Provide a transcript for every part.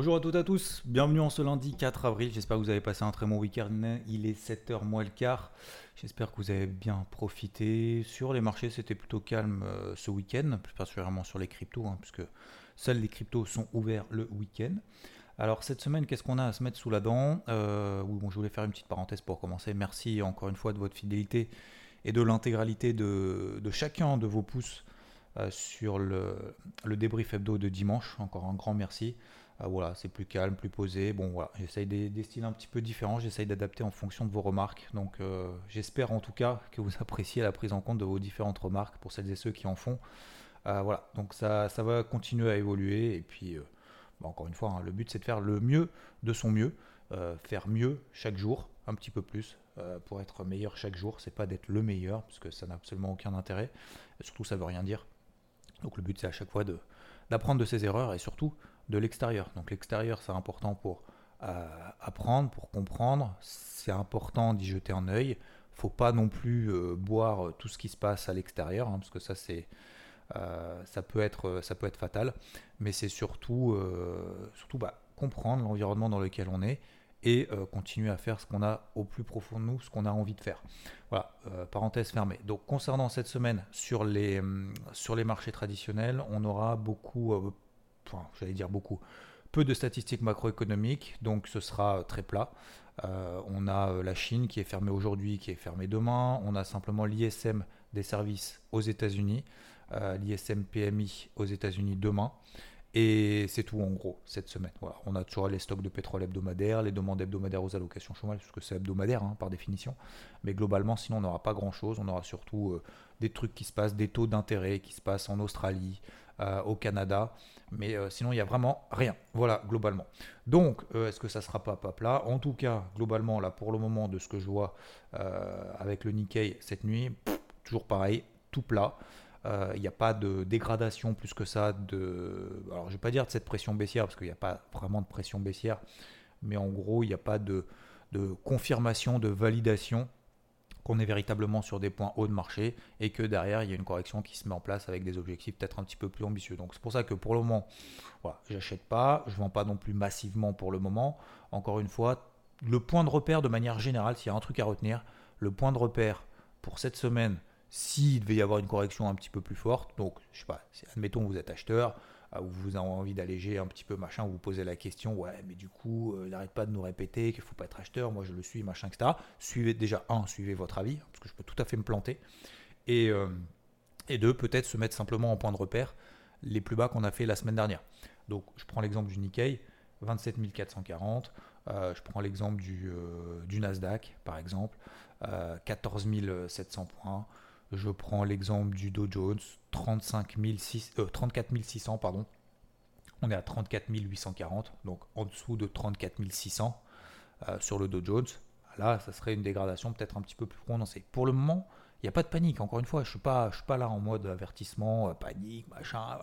Bonjour à toutes et à tous, bienvenue en ce lundi 4 avril, j'espère que vous avez passé un très bon week-end, il est 7h moins le quart, j'espère que vous avez bien profité. Sur les marchés c'était plutôt calme euh, ce week-end, plus particulièrement sur les cryptos, hein, puisque seuls les cryptos sont ouverts le week-end. Alors cette semaine, qu'est-ce qu'on a à se mettre sous la dent? Euh, bon, Je voulais faire une petite parenthèse pour commencer, merci encore une fois de votre fidélité et de l'intégralité de, chacun de vos pouces euh, sur le, le débrief hebdo de dimanche, encore un grand merci. Ah, voilà, c'est plus calme, plus posé. Bon, voilà, j'essaye des, styles un petit peu différents, j'essaye d'adapter en fonction de vos remarques. Donc, euh, j'espère en tout cas que vous appréciez la prise en compte de vos différentes remarques pour celles et ceux qui en font. Euh, voilà, donc ça, ça va continuer à évoluer. Et puis, euh, bah, encore une fois, hein, le but c'est de faire le mieux de son mieux, faire mieux chaque jour, un petit peu plus, pour être meilleur chaque jour. C'est pas d'être le meilleur, parce que ça n'a absolument aucun intérêt. Et surtout, ça veut rien dire. Donc, le but c'est à chaque fois d'apprendre de ses erreurs et surtout de l'extérieur. Donc l'extérieur, c'est important pour euh, apprendre, pour comprendre. C'est important d'y jeter un œil. Faut pas non plus euh, boire tout ce qui se passe à l'extérieur, hein, parce que ça c'est euh, ça peut être fatal. Mais c'est surtout surtout bah, comprendre l'environnement dans lequel on est et continuer à faire ce qu'on a au plus profond de nous, ce qu'on a envie de faire. Voilà, parenthèse fermée. Donc concernant cette semaine sur les, sur les marchés traditionnels, on aura beaucoup, j'allais dire beaucoup, peu de statistiques macroéconomiques, donc ce sera très plat. Euh, on a euh, la Chine qui est fermée aujourd'hui, qui est fermée demain. On a simplement l'ISM des services aux États-Unis, euh, l'ISM PMI aux États-Unis demain. Et c'est tout en gros cette semaine. On a toujours les stocks de pétrole hebdomadaires, les demandes hebdomadaires aux allocations chômage, puisque c'est hebdomadaire hein, par définition. Mais globalement, sinon, on n'aura pas grand-chose. On aura surtout des trucs qui se passent, des taux d'intérêt qui se passent en Australie, au Canada. Mais euh, sinon, il n'y a vraiment rien. Voilà, globalement. Donc, euh, est-ce que ça sera pas pas plat? En tout cas, globalement, là, pour le moment, de ce que je vois euh, avec le Nikkei cette nuit, toujours pareil, tout plat. Il n'y a pas de dégradation plus que ça. De... Alors, je ne vais pas dire de cette pression baissière, parce qu'il n'y a pas vraiment de pression baissière. Mais en gros, il n'y a pas de, confirmation, de validation qu'on est véritablement sur des points hauts de marché et que derrière il y a une correction qui se met en place avec des objectifs peut-être un petit peu plus ambitieux. Donc c'est pour ça que pour le moment, voilà, j'achète pas, je vends pas non plus massivement pour le moment. Encore une fois, le point de repère de manière générale, s'il y a un truc à retenir, le point de repère pour cette semaine, s'il devait y avoir une correction un petit peu plus forte, donc je sais pas, admettons vous êtes acheteur, où vous avez envie d'alléger un petit peu, machin, vous, vous posez la question, ouais, mais du coup, euh, il n'arrête pas de nous répéter qu'il ne faut pas être acheteur, moi je le suis, machin, etc. Suivez déjà, un, suivez votre avis, parce que je peux tout à fait me planter. Et, euh, et deux, peut-être se mettre simplement en point de repère les plus bas qu'on a fait la semaine dernière. Donc, je prends l'exemple du Nikkei, 27 440. Euh, je prends l'exemple du, du, Nasdaq, par exemple, 14 700 points. Je prends l'exemple du Dow Jones, 35 34 600, pardon. On est à 34 840, donc en dessous de 34 600 euh, sur le Dow Jones. Là, ça serait une dégradation peut-être un petit peu plus prononcée. Pour le moment, il n'y a pas de panique. Encore une fois, je ne suis, pas, là en mode avertissement, euh, panique, machin,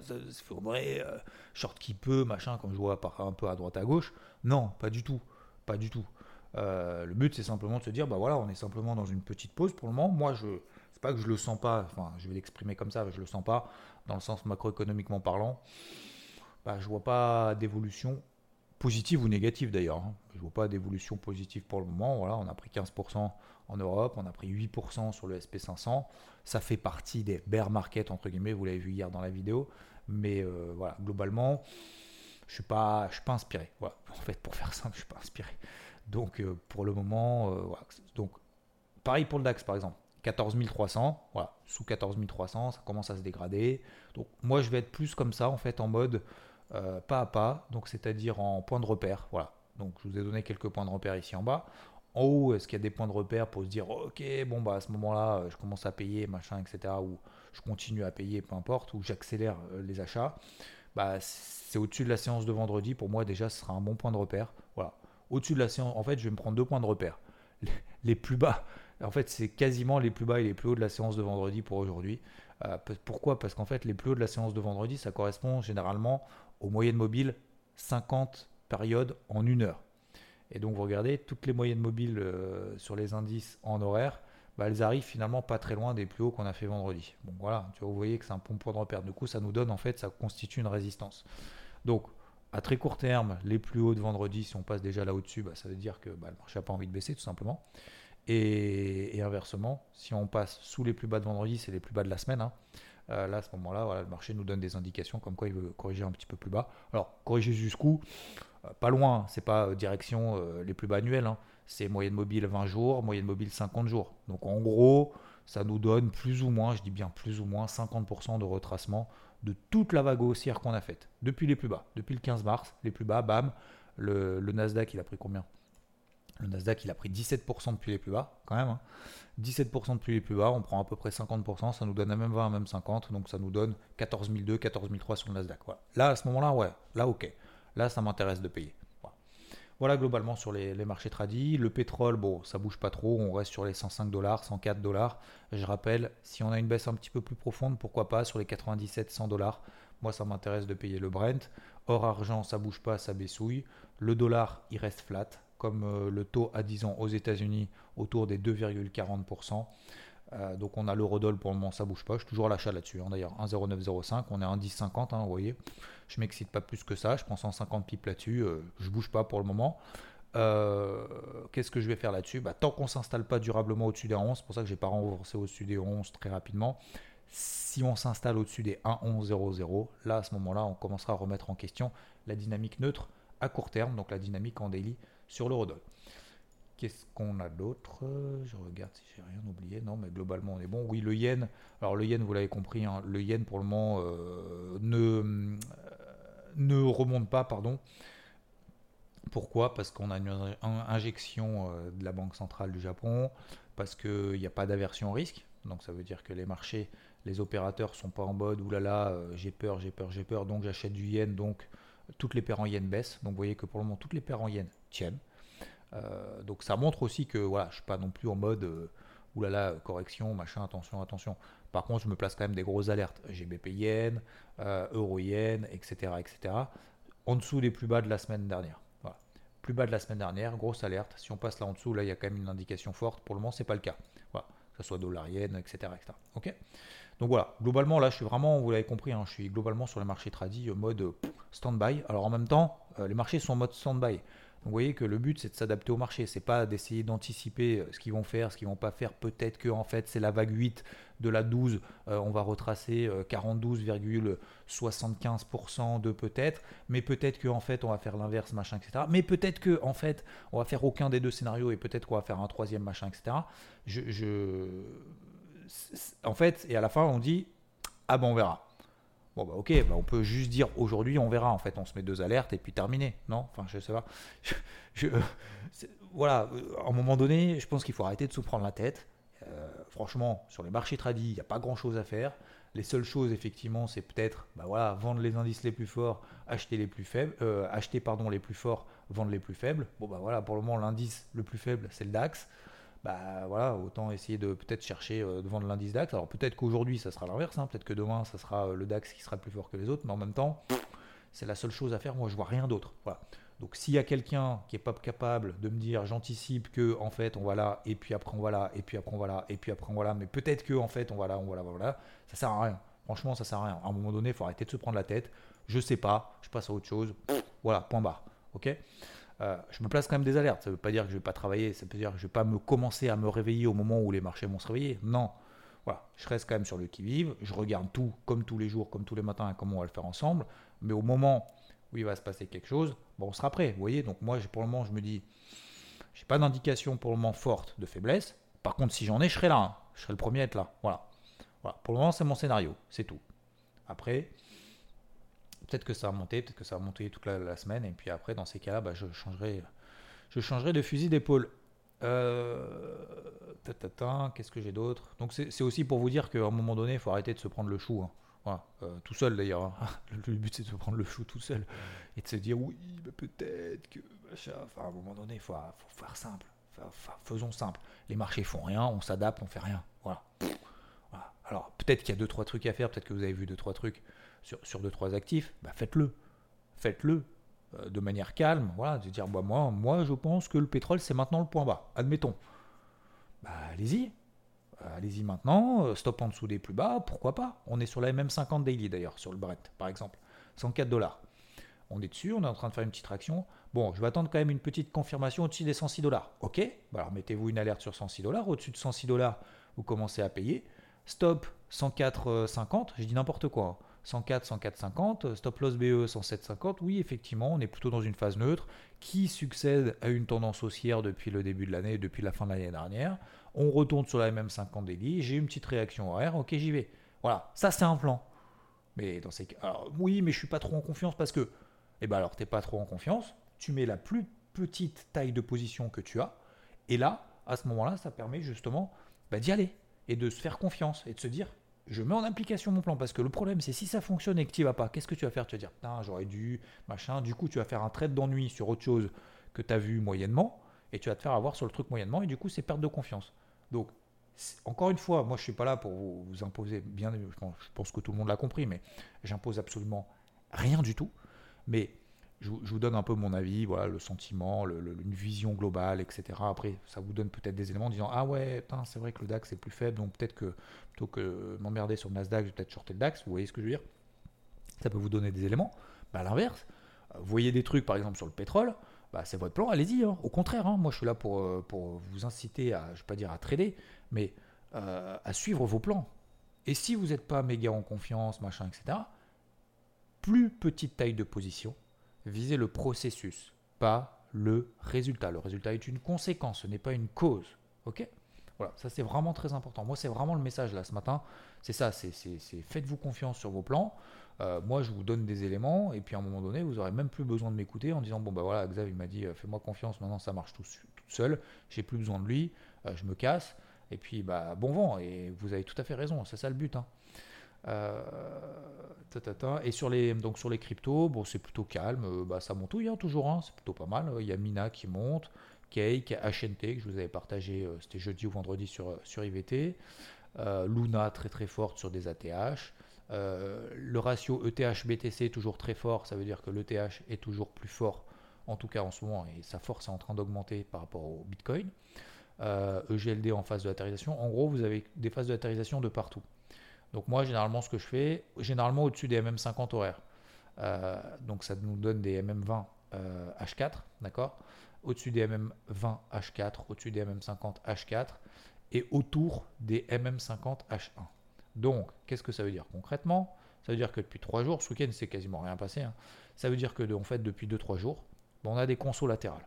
ça se faudrait, euh, short qui peut, machin, comme je vois un peu à droite à gauche. Non, pas du tout. Pas du tout. le but, c'est simplement de se dire, bah voilà, on est simplement dans une petite pause pour le moment. Moi, je, pas que je le sens pas, enfin, je vais l'exprimer comme ça, je le sens pas, dans le sens macroéconomiquement parlant, bah, je vois pas d'évolution positive ou négative d'ailleurs. Hein. Je vois pas d'évolution positive pour le moment. Voilà, on a pris 15% en Europe, on a pris 8% sur le SP500. Ça fait partie des bear markets entre guillemets. Vous l'avez vu hier dans la vidéo, mais euh, voilà, globalement, je suis pas, je suis pas inspiré. En fait, pour faire simple, je suis pas inspiré. Donc euh, pour le moment, euh, donc pareil pour le DAX par exemple. 14 300, voilà, sous 14 300, ça commence à se dégrader. Donc moi je vais être plus comme ça en fait en mode euh, pas à pas, donc c'est-à-dire en point de repère, voilà. Donc je vous ai donné quelques points de repère ici en bas. En haut, est-ce qu'il y a des points de repère pour se dire ok bon bah à ce moment-là je commence à payer machin etc. Ou je continue à payer, peu importe, ou j'accélère les achats, bah, c'est au-dessus de la séance de vendredi. Pour moi, déjà, ce sera un bon point de repère. Voilà. Au-dessus de la séance, en fait, je vais me prendre deux points de repère. Les plus bas, en fait, c'est quasiment les plus bas et les plus hauts de la séance de vendredi pour aujourd'hui. Euh, pourquoi? Parce qu'en fait, les plus hauts de la séance de vendredi, ça correspond généralement aux moyennes mobiles 50 périodes en une heure. Et donc, vous regardez, toutes les moyennes mobiles euh, sur les indices en horaire, bah, elles arrivent finalement pas très loin des plus hauts qu'on a fait vendredi. Bon, voilà, vous voyez que c'est un bon point de repère. Du coup, ça nous donne, en fait, ça constitue une résistance. Donc, à très court terme, les plus hauts de vendredi, si on passe déjà là au-dessus, bah, ça veut dire que bah, le marché n'a pas envie de baisser, tout simplement. Et, inversement, si on passe sous les plus bas de vendredi, c'est les plus bas de la semaine. Hein. Euh, là, à ce moment-là, le marché nous donne des indications comme quoi il veut corriger un petit peu plus bas. Alors, corriger jusqu'où? Euh, Pas loin, c'est pas euh, direction les plus bas annuels. Hein. C'est moyenne mobile 20 jours, moyenne mobile 50 jours. Donc, en gros, ça nous donne plus ou moins, je dis bien plus ou moins, 50% de retracement de toute la vague haussière qu'on a faite depuis les plus bas. Depuis le 15 mars, les plus bas, bam, le Nasdaq, il a pris combien? Le Nasdaq, il a pris 17% depuis les plus bas, quand même. 17% hein. depuis les plus bas, on prend à peu près 50%, ça nous donne à même 20, à même 50, donc ça nous donne 14 200, 14 300 sur le Nasdaq. Là, à ce moment-là, ouais, là, ok. Là, ça m'intéresse de payer. Voilà. globalement sur les, marchés tradis. Le pétrole, bon, ça bouge pas trop, on reste sur les 105 dollars, 104 dollars. Je rappelle, si on a une baisse un petit peu plus profonde, pourquoi pas sur les 97, 100 dollars. Moi, ça m'intéresse de payer le Brent. Or, argent, ça bouge pas, ça baissouille. Le dollar, il reste flat comme euh, le taux à 10 ans aux États-Unis autour des 2,40%. Euh, donc on a l'eurodoll pour le moment, ça bouge pas. Je suis toujours à l'achat là-dessus. Hein. D'ailleurs, 1,0905, on est à 1,1050, hein, vous voyez. Je m'excite pas plus que ça. Je prends 150 pips là-dessus. Euh, je bouge pas pour le moment. Qu'est-ce que je vais faire là-dessus? Bah, Tant qu'on s'installe pas durablement au-dessus des 11, c'est pour ça que j'ai pas renforcé au-dessus des 11 très rapidement. Si on s'installe au-dessus des 1,1100, là à ce moment-là, on commencera à remettre en question la dynamique neutre à court terme, donc la dynamique en daily sur l'eurodoll. Qu'est-ce qu'on a d'autre? Je regarde si j'ai rien oublié. Non, mais globalement, on est bon. Oui, le yen. Alors, le yen, vous l'avez compris, hein, le yen pour le moment euh, ne, euh, ne remonte pas. pardon. Pourquoi? Parce qu'on a une, injection euh, de la Banque centrale du Japon, parce qu'il n'y a pas d'aversion au risque. Donc, ça veut dire que les marchés, les opérateurs sont pas en mode oulala, j'ai peur, j'ai peur, j'ai peur, donc j'achète du yen, donc toutes les paires en yen baissent. Donc, vous voyez que pour le moment, toutes les paires en yen tiennent. Euh, donc ça montre aussi que voilà, je suis pas non plus en mode euh, oulala, correction, machin, attention, attention. Par contre, je me place quand même des grosses alertes. GBP yen, euh, euro yen, etc., etc. En dessous des plus bas de la semaine dernière. Voilà. Plus bas de la semaine dernière, grosse alerte. Si on passe là en dessous, là, il y a quand même une indication forte. Pour le moment, c'est pas le cas. Voilà. Que ce soit dollar yen, etc., etc. Ok? Donc voilà, globalement là je suis vraiment, vous l'avez compris, hein, je suis globalement sur les marchés tradis mode stand-by. Alors en même temps, les marchés sont en mode stand-by vous voyez que le but c'est de s'adapter au marché, c'est pas d'essayer d'anticiper euh, ce qu'ils vont faire, ce qu'ils vont pas faire. Peut-être que en fait c'est la vague 8 de la 12, euh, on va retracer 42,75% euh, de peut-être, mais peut-être que en fait on va faire l'inverse, machin, etc. Mais peut-être que en fait on va faire aucun des deux scénarios et peut-être qu'on va faire un troisième machin, etc. Je, en fait, et à la fin on dit ah ben on verra. Bon, bah ok, bah on peut juste dire aujourd'hui, on verra. En fait, on se met deux alertes et puis terminé. Non? Enfin, je sais pas. Voilà, à un moment donné, je pense qu'il faut arrêter de se prendre la tête. Euh, franchement, sur les marchés tradis, il n'y a pas grand chose à faire. Les seules choses, effectivement, c'est peut-être bah voilà, vendre les indices les plus forts, acheter les plus faibles, euh, acheter pardon, les plus forts, vendre les plus faibles. Bon, bah voilà, pour le moment, l'indice le plus faible, c'est le DAX bah voilà, autant essayer de peut-être chercher euh, de l'indice DAX. Alors peut-être qu'aujourd'hui ça sera l'inverse, hein. peut-être que demain ça sera euh, le DAX qui sera plus fort que les autres, mais en même temps, c'est la seule chose à faire. Moi je vois rien d'autre. Voilà. Donc s'il y a quelqu'un qui est pas capable de me dire j'anticipe que en fait on va là et puis après on va là et puis après on va là et puis après on va là, mais peut-être que en fait on va là, on va là, voilà, ça sert à rien. Franchement ça sert à rien. À un moment donné, il faut arrêter de se prendre la tête. Je sais pas, je passe à autre chose. Voilà, point barre. Ok? Euh, je me place quand même des alertes. Ça ne veut pas dire que je ne vais pas travailler, ça veut dire que je ne vais pas me commencer à me réveiller au moment où les marchés vont se réveiller. Non. Voilà, je reste quand même sur le qui-vive, je regarde tout comme tous les jours, comme tous les matins, comment on va le faire ensemble. Mais au moment où il va se passer quelque chose, bon, on sera prêt. Vous voyez, donc moi, pour le moment, je me dis, j'ai pas d'indication pour le moment forte de faiblesse. Par contre, si j'en ai, je serai là. Hein. Je serai le premier à être là. Voilà. voilà. Pour le moment, c'est mon scénario. C'est tout. Après, peut-être que ça va monter, peut-être que ça va monter toute la, semaine, et puis après, dans ces cas-là, bah, je, changerai, je de fusil d'épaule. Euh, Qu'est-ce que j'ai d'autre? Donc c'est aussi pour vous dire qu'à un moment donné, il faut arrêter de se prendre le chou. Hein. Euh, tout seul d'ailleurs. Hein. Le but c'est de se prendre le chou tout seul et de se dire oui, peut-être que Enfin, à un moment donné, il faut, faire simple. faisons simple. Les marchés font rien, on s'adapte, on fait rien. Voilà. Alors peut-être qu'il y a deux trois trucs à faire, peut-être que vous avez vu deux trois trucs sur, sur deux trois actifs. Bah, faites-le, faites-le euh, de manière calme. Voilà, de dire bah, moi, moi je pense que le pétrole c'est maintenant le point bas. Admettons. Bah, allez-y, allez-y maintenant, euh, stop en dessous des plus bas, pourquoi pas? On est sur la MM50 daily d'ailleurs, sur le Brett par exemple, 104 dollars. On est dessus, on est en train de faire une petite traction. Bon, je vais attendre quand même une petite confirmation au-dessus des 106 dollars. Ok, bah, alors mettez-vous une alerte sur 106 dollars. Au-dessus de 106 dollars, vous commencez à payer. Stop 104,50, j'ai dit n'importe quoi. 104, 104,50, stop loss BE 107,50. Oui, effectivement, on est plutôt dans une phase neutre qui succède à une tendance haussière depuis le début de l'année, depuis la fin de l'année dernière. On retourne sur la MM50 daily, j'ai une petite réaction horaire, ok, j'y vais. Voilà, ça c'est un plan. Mais dans ces cas, oui, mais je suis pas trop en confiance parce que, eh ben alors t'es pas trop en confiance, tu mets la plus petite taille de position que tu as, et là, à ce moment-là, ça permet justement bah, d'y aller et de se faire confiance et de se dire, je mets en application mon plan parce que le problème c'est si ça fonctionne et que tu vas pas, qu'est-ce que tu vas faire? Tu vas dire putain j'aurais dû, machin, du coup tu vas faire un trade d'ennui sur autre chose que tu as vu moyennement et tu vas te faire avoir sur le truc moyennement et du coup c'est perte de confiance. Donc encore une fois, moi je suis pas là pour vous, imposer, bien, je pense que tout le monde l'a compris, mais j'impose absolument rien du tout. Mais je, vous donne un peu mon avis, voilà, le sentiment, une vision globale, etc. Après, ça vous donne peut-être des éléments en disant Ah ouais, c'est vrai que le DAX est plus faible, donc peut-être que plutôt que m'emmerder sur le Nasdaq, je vais peut-être shorter le DAX. Vous voyez ce que je veux dire? Ça peut vous donner des éléments. Bah, à l'inverse, vous voyez des trucs par exemple sur le pétrole, bah, c'est votre plan, allez-y. Hein. Au contraire, hein. moi je suis là pour, euh, pour vous inciter à, je vais pas dire à trader, mais euh, à suivre vos plans. Et si vous n'êtes pas méga en confiance, machin, etc., plus petite taille de position, visez le processus, pas le résultat. Le résultat est une conséquence, ce n'est pas une cause. Ok? Voilà, ça c'est vraiment très important. Moi, c'est vraiment le message là ce matin. C'est ça, c'est faites-vous confiance sur vos plans. Euh, moi, je vous donne des éléments, et puis à un moment donné, vous aurez même plus besoin de m'écouter en disant Bon, bah voilà, Xav, il m'a dit euh, Fais-moi confiance, maintenant ça marche tout, seul, j'ai plus besoin de lui, euh, je me casse, et puis bah bon vent, et vous avez tout à fait raison, c'est ça le but. Hein. Et sur les, donc sur les cryptos, bon, c'est plutôt calme, bah, ça montouille hein, toujours, hein, c'est plutôt pas mal. Il y a Mina qui monte, Cake, HNT, que je vous avais partagé, c'était jeudi ou vendredi sur, sur IVT. Luna très très forte sur des ATH. Euh, le ratio ETH-BTC toujours très fort, ça veut dire que l'ETH est toujours plus fort, en tout cas en ce moment, et sa force est en train d'augmenter par rapport au Bitcoin. EGLD euh, e en phase de latérisation. En gros, vous avez des phases de latérisation de partout. Donc moi, généralement, ce que je fais, généralement au-dessus des MM50 horaires. Euh, donc ça nous donne des MM20 H4, d'accord? Au-dessus des MM20 H4, au-dessus des MM50 H4, et autour des MM50 H1. Donc, qu'est-ce que ça veut dire concrètement? Ça veut dire que depuis 3 jours, ce week-end, c'est quasiment rien passé. Hein. Ça veut dire que, en fait, depuis 2-3 jours, on a des consos latérales.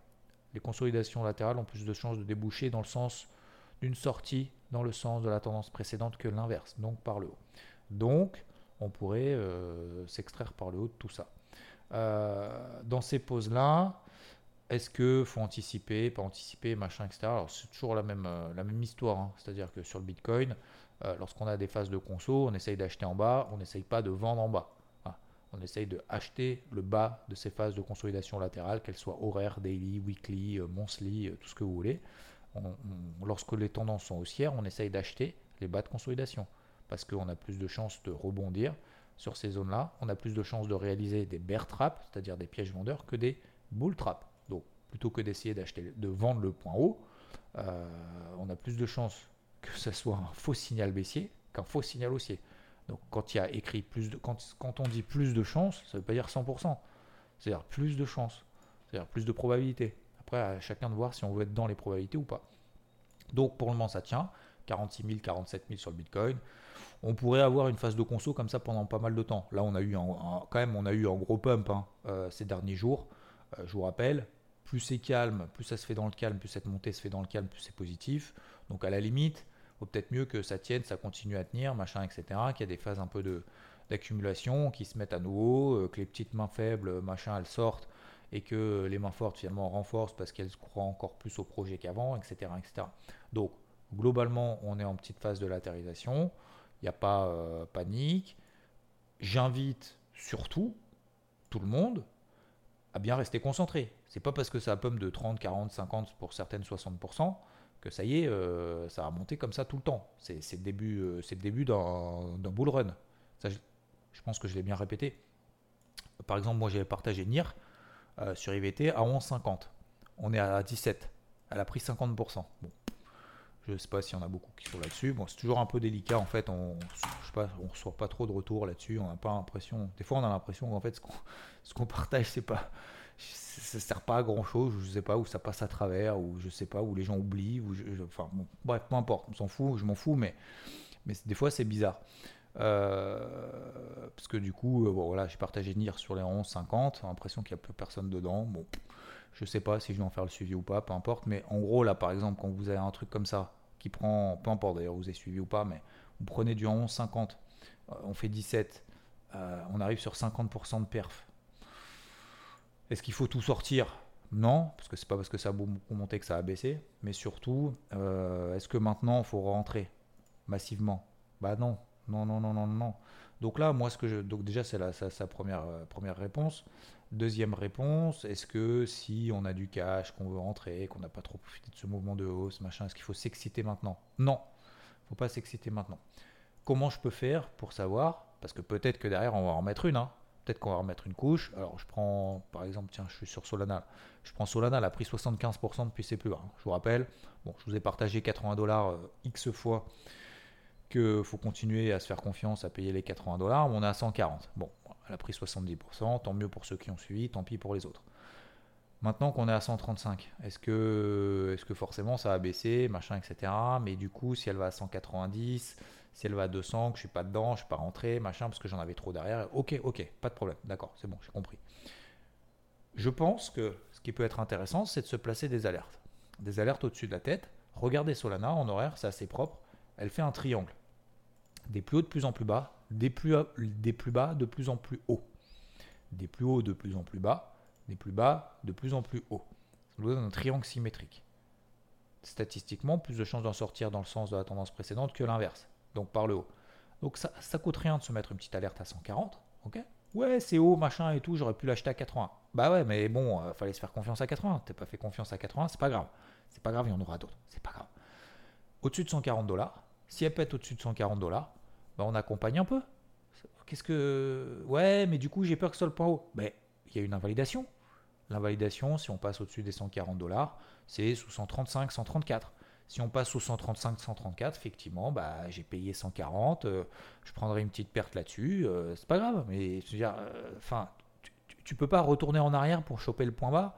Les consolidations latérales ont plus de chances de déboucher dans le sens d'une sortie dans le sens de la tendance précédente que l'inverse, donc par le haut. Donc, on pourrait euh, s'extraire par le haut de tout ça. Euh, dans ces pauses-là, est-ce que faut anticiper, pas anticiper, machin, etc. Alors c'est toujours la même, euh, la même histoire, hein. c'est-à-dire que sur le Bitcoin, lorsqu'on a des phases de conso, on essaye d'acheter en bas, on n'essaye pas de vendre en bas. On essaye de acheter le bas de ces phases de consolidation latérale, qu'elles soient horaires, daily, weekly, monthly, tout ce que vous voulez. Lorsque les tendances sont haussières, on essaye d'acheter les bas de consolidation parce qu'on a plus de chances de rebondir sur ces zones-là. On a plus de chances de réaliser des bear traps, c'est-à-dire des pièges vendeurs, que des bull traps. Donc, plutôt que d'essayer d'acheter, de vendre le point haut, on a plus de chances que ce soit un faux signal baissier qu'un faux signal haussier. Donc quand il y a écrit plus de quand, quand on dit plus de chance, ça ne veut pas dire 100%. C'est-à-dire plus de chance, c'est-à-dire plus de probabilité. Après à chacun de voir si on veut être dans les probabilités ou pas. Donc pour le moment ça tient, 46 000, 47 000 sur le Bitcoin. On pourrait avoir une phase de conso comme ça pendant pas mal de temps. Là on a eu un, quand même on a eu un gros pump hein, euh, ces derniers jours. Euh, je vous rappelle, plus c'est calme, plus ça se fait dans le calme, plus cette montée se fait dans le calme, plus c'est positif. Donc à la limite, vaut peut-être mieux que ça tienne, ça continue à tenir, machin, etc. Qu'il y a des phases un peu de d'accumulation qui se mettent à nouveau, euh, que les petites mains faibles, machin, elles sortent et que les mains fortes finalement renforcent parce qu'elles croient encore plus au projet qu'avant, etc., etc. Donc globalement, on est en petite phase de latérisation, il n'y a pas euh, panique. J'invite surtout tout le monde à bien rester concentré. C'est pas parce que ça pomme de 30, 40, 50 pour certaines 60% que ça y est, euh, ça va monter comme ça tout le temps. C'est le début, euh, début d'un bull run. Je pense que je l'ai bien répété. Par exemple, moi j'avais partagé NIR euh, sur IVT à 11,50. On est à 17. Elle a pris 50%. Bon. Je ne sais pas s'il y en a beaucoup qui sont là-dessus. Bon, c'est toujours un peu délicat en fait. On ne reçoit pas trop de retours là-dessus. On n'a pas l'impression. Des fois, on a l'impression qu'en fait, ce qu'on partage, c'est pas. Ça sert pas à grand chose. Je ne sais pas où ça passe à travers, ou je sais pas où les gens oublient. Ou enfin, bref, peu importe. On s'en fout. Je m'en fous, mais, mais des fois, c'est bizarre. Euh, parce que du coup, euh, voilà, j'ai partagé NIR sur les 11,50, l'impression qu'il n'y a plus personne dedans. Bon, je sais pas si je vais en faire le suivi ou pas, peu importe. Mais en gros, là, par exemple, quand vous avez un truc comme ça, qui prend, peu importe d'ailleurs, vous avez suivi ou pas, mais vous prenez du 11,50, euh, on fait 17, on arrive sur 50% de perf. Est-ce qu'il faut tout sortir? Non, parce que c'est pas parce que ça a beaucoup monté que ça a baissé. Mais surtout, est-ce que maintenant il faut rentrer massivement? Bah non, non, non, non, non, non. Donc là, moi, ce que je. Donc déjà, c'est sa, première, euh, première réponse. Deuxième réponse, est-ce que si on a du cash, qu'on veut rentrer, qu'on n'a pas trop profité de ce mouvement de hausse, machin, est-ce qu'il faut s'exciter maintenant? Non, il ne faut pas s'exciter maintenant. Comment je peux faire pour savoir? Parce que peut-être que derrière, on va en mettre une. Hein. Peut-être qu'on va en mettre une couche. Alors, je prends, par exemple, tiens, je suis sur Solana. Je prends Solana, elle a pris 75% depuis ses plus. Hein. Je vous rappelle, je vous ai partagé 80 dollars euh, X fois qu'il faut continuer à se faire confiance, à payer les 80 dollars, on est à 140. Bon, elle a pris 70%, tant mieux pour ceux qui ont suivi, tant pis pour les autres. Maintenant qu'on est à 135, est-ce que, est que forcément ça va baisser, machin, etc. Mais du coup, si elle va à 190, si elle va à 200, que je suis pas dedans, je suis pas rentré, machin, parce que j'en avais trop derrière, ok, ok, pas de problème, d'accord, c'est bon, j'ai compris. Je pense que ce qui peut être intéressant, c'est de se placer des alertes. Des alertes au-dessus de la tête. Regardez Solana en horaire, c'est assez propre elle fait un triangle. Des plus hauts de plus en plus bas, des plus, bas de plus en plus haut. Des plus hauts de plus en plus bas, des plus bas de plus en plus haut. Ça nous donne un triangle symétrique. Statistiquement, plus de chances d'en sortir dans le sens de la tendance précédente que l'inverse, donc par le haut. Donc ça, ça coûte rien de se mettre une petite alerte à 140, ok? Ouais, c'est haut, machin et tout, j'aurais pu l'acheter à 80. Bah ouais, mais bon, euh, fallait se faire confiance à 80. T'as pas fait confiance à 80, c'est pas grave. C'est pas grave, il y en aura d'autres. C'est pas grave. Au-dessus de 140 dollars, si elle pète au-dessus de 140 dollars, ben on accompagne un peu. Qu'est-ce que. Ouais, mais du coup, j'ai peur que ce soit le point haut. Ben, il y a une invalidation. L'invalidation, si on passe au-dessus des 140 dollars, c'est sous 135, 134. Si on passe sous 135, 134, effectivement, bah, j'ai payé 140, euh, je prendrai une petite perte là-dessus, euh, c'est pas grave. Mais je veux dire, euh, enfin, tu, peux pas retourner en arrière pour choper le point bas.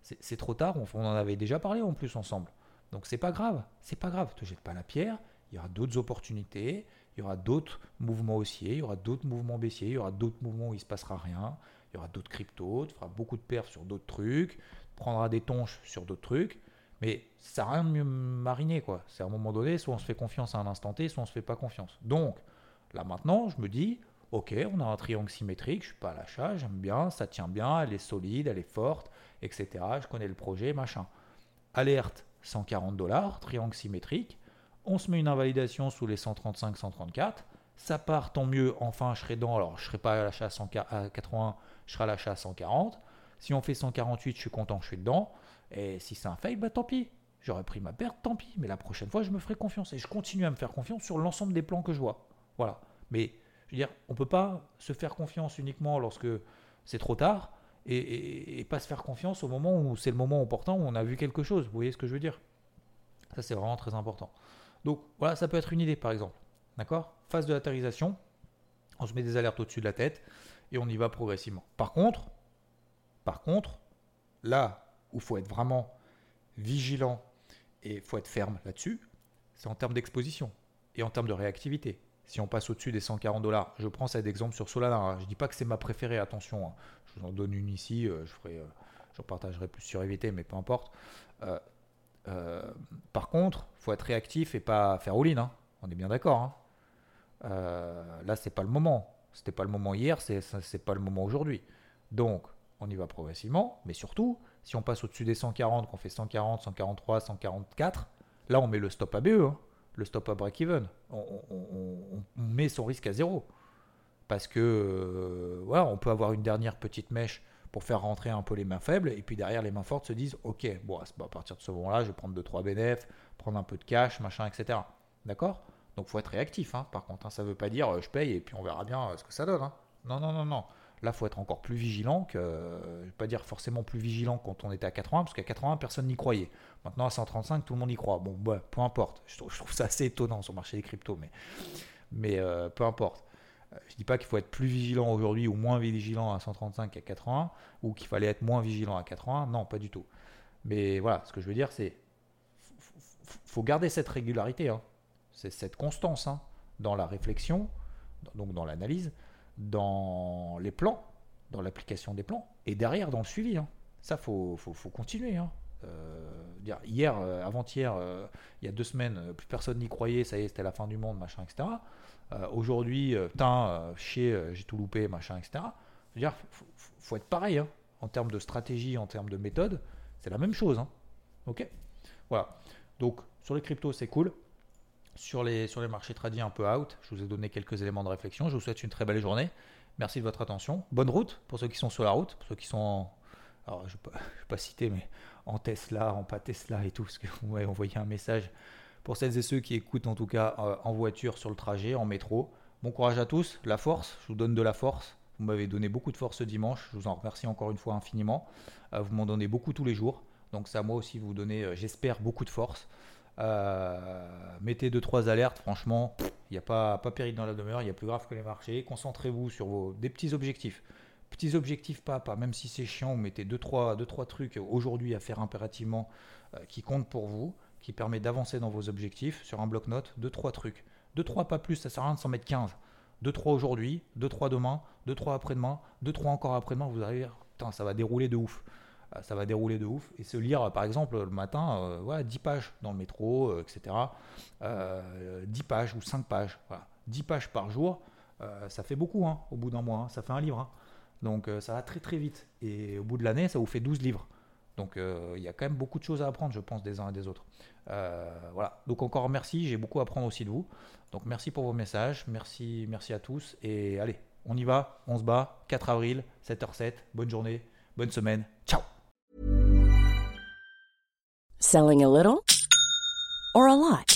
C'est trop tard, on, on, en avait déjà parlé en plus ensemble. Donc c'est pas grave, c'est pas grave, te jette pas la pierre, il y aura d'autres opportunités, il y aura d'autres mouvements haussiers, il y aura d'autres mouvements baissiers, il y aura d'autres mouvements où il ne se passera rien, il y aura d'autres cryptos, tu feras beaucoup de perfs sur d'autres trucs, tu prendras des tonches sur d'autres trucs, mais ça n'a rien de mieux mariner quoi. C'est à un moment donné, soit on se fait confiance à un instant T, soit on se fait pas confiance. Donc là maintenant, je me dis, ok, on a un triangle symétrique, je suis pas à l'achat, j'aime bien, ça tient bien, elle est solide, elle est forte, etc. Je connais le projet, machin. Alerte, 140 dollars, triangle symétrique on se met une invalidation sous les 135, 134. Ça part, tant mieux. Enfin, je serai dans. Alors, je ne serai pas à l'achat à 80, je serai à l'achat à 140. Si on fait 148, je suis content, je suis dedans. Et si c'est un fail, bah tant pis. J'aurais pris ma perte, tant pis. Mais la prochaine fois, je me ferai confiance. Et je continue à me faire confiance sur l'ensemble des plans que je vois. Voilà. Mais je veux dire, on ne peut pas se faire confiance uniquement lorsque c'est trop tard et, et, pas se faire confiance au moment où c'est le moment opportun où on a vu quelque chose. Vous voyez ce que je veux dire? Ça, c'est vraiment très important. Donc voilà, ça peut être une idée par exemple. D'accord? Phase de latérisation, on se met des alertes au-dessus de la tête et on y va progressivement. Par contre, par contre, là où il faut être vraiment vigilant et il faut être ferme là-dessus, c'est en termes d'exposition et en termes de réactivité. Si on passe au-dessus des 140 dollars, je prends cet exemple sur Solana. Hein. Je ne dis pas que c'est ma préférée, attention. Hein. Je vous en donne une ici, euh, je ferai, euh, partagerai plus sur EVT, mais peu importe. Euh, par contre, faut être réactif et pas faire all-in. Hein. On est bien d'accord. Hein. Euh, là, c'est pas le moment. C'était pas le moment hier, c'est c'est pas le moment aujourd'hui. Donc, on y va progressivement, mais surtout, si on passe au-dessus des 140, qu'on fait 140, 143, 144, là on met le stop à BE, hein. le stop à break-even. On, met son risque à zéro. Parce que euh, on peut avoir une dernière petite mèche pour faire rentrer un peu les mains faibles, et puis derrière les mains fortes se disent ok, bon, à partir de ce moment-là, je vais prendre 2-3 bénéfices, prendre un peu de cash, machin, etc. D'accord? Donc faut être réactif, hein, par contre. Hein. ça ne veut pas dire euh, je paye et puis on verra bien euh, ce que ça donne. Hein. Non, non, non, non. Là, faut être encore plus vigilant que, je vais pas dire forcément plus vigilant quand on était à 80, parce qu'à 80, personne n'y croyait. Maintenant, à 135, tout le monde y croit. Bon, bah, peu importe. Je trouve, ça assez étonnant sur le marché des cryptos, mais, mais euh, peu importe. Je dis pas qu'il faut être plus vigilant aujourd'hui ou moins vigilant à 135 qu'à 80, ou qu'il fallait être moins vigilant à 80. Non, pas du tout. Mais voilà, ce que je veux dire, c'est faut garder cette régularité, hein. c'est cette constance hein, dans la réflexion, donc dans l'analyse, dans les plans, dans l'application des plans, et derrière dans le suivi. Hein. Ça, faut, faut, faut continuer. Euh, hier, euh, avant-hier, euh, il y a deux semaines, plus personne n'y croyait, ça y est, c'était la fin du monde, machin, etc. Aujourd'hui, putain, chier, j'ai tout loupé, machin, etc. dire, faut, faut, être pareil hein. en termes de stratégie, en termes de méthode, c'est la même chose. Ok? Voilà. Donc, sur les cryptos, c'est cool sur les, sur les marchés tradis un peu out. Je vous ai donné quelques éléments de réflexion. Je vous souhaite une très belle journée. Merci de votre attention. Bonne route pour ceux qui sont sur la route, pour ceux qui sont alors je ne vais, pas citer, mais en Tesla, en pas Tesla et tout, parce que vous m'avez envoyé un message pour celles et ceux qui écoutent en tout cas euh, en voiture, sur le trajet, en métro. Bon courage à tous, la force, je vous donne de la force. Vous m'avez donné beaucoup de force ce dimanche, je vous en remercie encore une fois infiniment. Euh, vous m'en donnez beaucoup tous les jours, donc ça moi aussi vous donnez, euh, j'espère, beaucoup de force. Mettez 2-3 alertes, franchement, il n'y a pas, pas péril dans la demeure, il y a plus grave que les marchés. Concentrez-vous sur vos, des petits objectifs. Petits objectifs, pas, même si c'est chiant, vous mettez 2-3 deux, trois, trucs aujourd'hui à faire impérativement qui comptent pour vous, qui permet d'avancer dans vos objectifs sur un bloc-notes. 2-3 trucs. 2-3 pas plus, ça sert à rien de s'en mettre 15. 2-3 aujourd'hui, 2-3 demain, 2-3 après-demain, 2-3 encore après-demain, vous allez, putain, ça va dérouler de ouf. Euh, ça va dérouler de ouf. Et se lire, par exemple, le matin, euh, voilà, 10 pages dans le métro, euh, etc. 10 pages ou 5 pages. Voilà. 10 pages par jour, ça fait beaucoup hein, au bout d'un mois. Hein. ça fait un livre. Hein. Donc ça va très très vite. Et au bout de l'année, ça vous fait 12 livres. Donc il y a quand même beaucoup de choses à apprendre, je pense, des uns et des autres. voilà. Donc encore merci, j'ai beaucoup à apprendre aussi de vous. Donc merci pour vos messages, merci, merci à tous. Et allez, on y va, on se bat. 4 avril, 7h07. Bonne journée, bonne semaine. Ciao Selling a little or a lot?